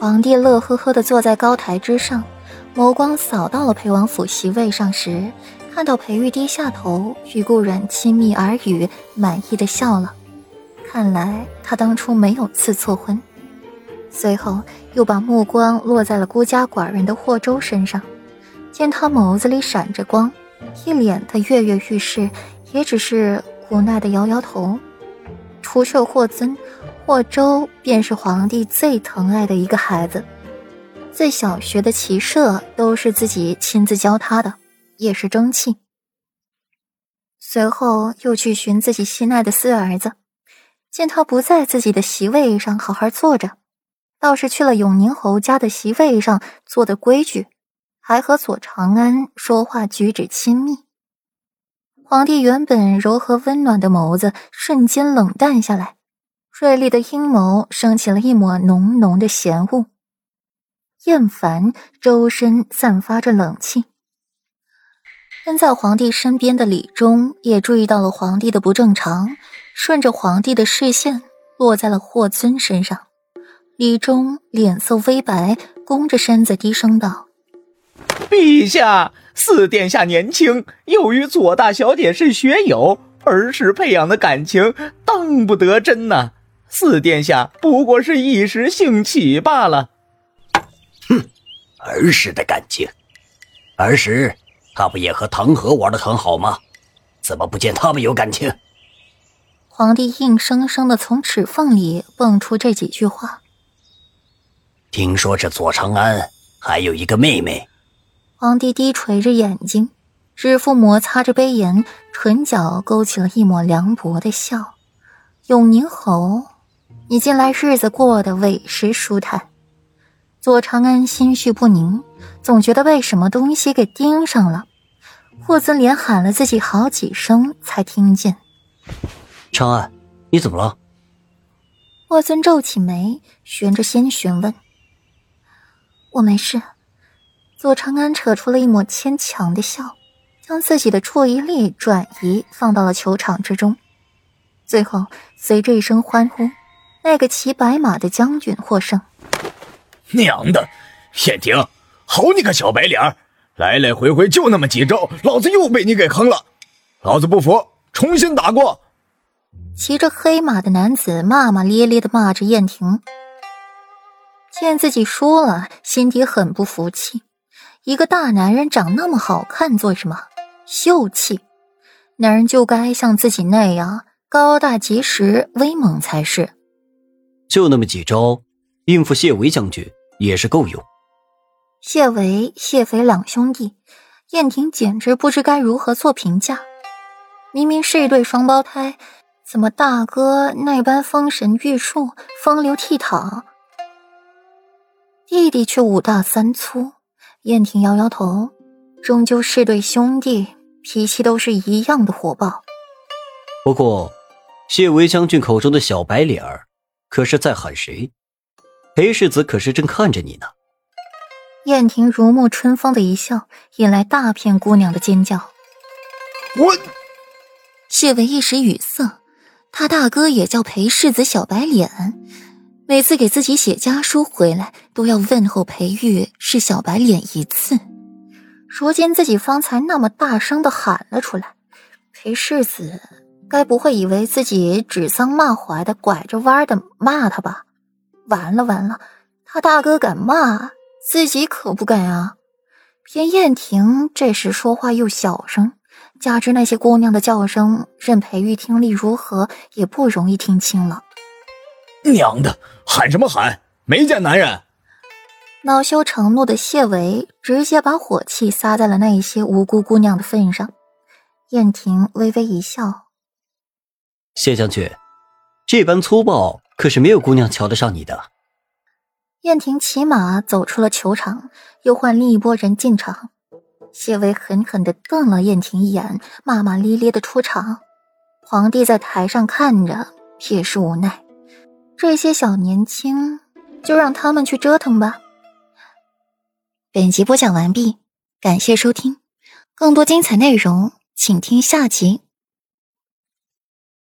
皇帝乐呵呵地坐在高台之上，眸光扫到了裴王府席位上时，看到裴玉低下头与顾阮亲密耳语，满意的笑了。看来他当初没有赐错婚。随后又把目光落在了孤家寡人的霍州身上，见他眸子里闪着光，一脸的跃跃欲试，也只是无奈的摇摇头。除却霍尊。霍州便是皇帝最疼爱的一个孩子，在小学的骑射都是自己亲自教他的，也是争气。随后又去寻自己心爱的四儿子，见他不在自己的席位上好好坐着，倒是去了永宁侯家的席位上坐的规矩，还和左长安说话举止亲密。皇帝原本柔和温暖的眸子瞬间冷淡下来。锐利的阴谋升起了一抹浓浓的嫌恶，厌烦周身散发着冷气。跟在皇帝身边的李忠也注意到了皇帝的不正常，顺着皇帝的视线落在了霍尊身上。李忠脸色微白，弓着身子低声道：“陛下，四殿下年轻，又与左大小姐是学友，儿时培养的感情，当不得真呐。”四殿下不过是一时兴起罢了。哼，儿时的感情，儿时他不也和唐河玩的很好吗？怎么不见他们有感情？皇帝硬生生的从齿缝里蹦出这几句话。听说这左长安还有一个妹妹。皇帝低垂着眼睛，指腹摩擦着杯沿，唇角勾起了一抹凉薄的笑。永宁侯。你近来日子过得委实舒坦，左长安心绪不宁，总觉得被什么东西给盯上了。霍尊连喊了自己好几声，才听见。长安，你怎么了？霍尊皱起眉，悬着心询问：“我没事。”左长安扯出了一抹牵强的笑，将自己的注意力转移放到了球场之中，最后随着一声欢呼。那个骑白马的将军获胜。娘的，燕婷，好你个小白脸儿，来来回回就那么几招，老子又被你给坑了，老子不服，重新打过。骑着黑马的男子骂骂咧咧的骂着燕婷，见自己输了，心底很不服气。一个大男人长那么好看做什么？秀气，男人就该像自己那样高大结实、威猛才是。就那么几招，应付谢维将军也是够用。谢维、谢斐两兄弟，燕婷简直不知该如何做评价。明明是一对双胞胎，怎么大哥那般风神玉树、风流倜傥，弟弟却五大三粗？燕婷摇摇头，终究是对兄弟，脾气都是一样的火爆。不过，谢维将军口中的小白脸儿。可是在喊谁？裴世子可是正看着你呢。燕婷如沐春风的一笑，引来大片姑娘的尖叫。我谢伟一时语塞，他大哥也叫裴世子小白脸，每次给自己写家书回来，都要问候裴玉是小白脸一次。如今自己方才那么大声的喊了出来，裴世子。该不会以为自己指桑骂槐的拐着弯的骂他吧？完了完了，他大哥敢骂，自己可不敢啊！偏燕婷这时说话又小声，加之那些姑娘的叫声，任裴玉听力如何也不容易听清了。娘的，喊什么喊？没见男人！恼羞成怒的谢维直接把火气撒在了那些无辜姑娘的份上。燕婷微微一笑。谢将军，这般粗暴可是没有姑娘瞧得上你的。燕婷骑马走出了球场，又换另一拨人进场。谢威狠狠地瞪了燕婷一眼，骂骂咧咧的出场。皇帝在台上看着，也是无奈。这些小年轻，就让他们去折腾吧。本集播讲完毕，感谢收听，更多精彩内容，请听下集。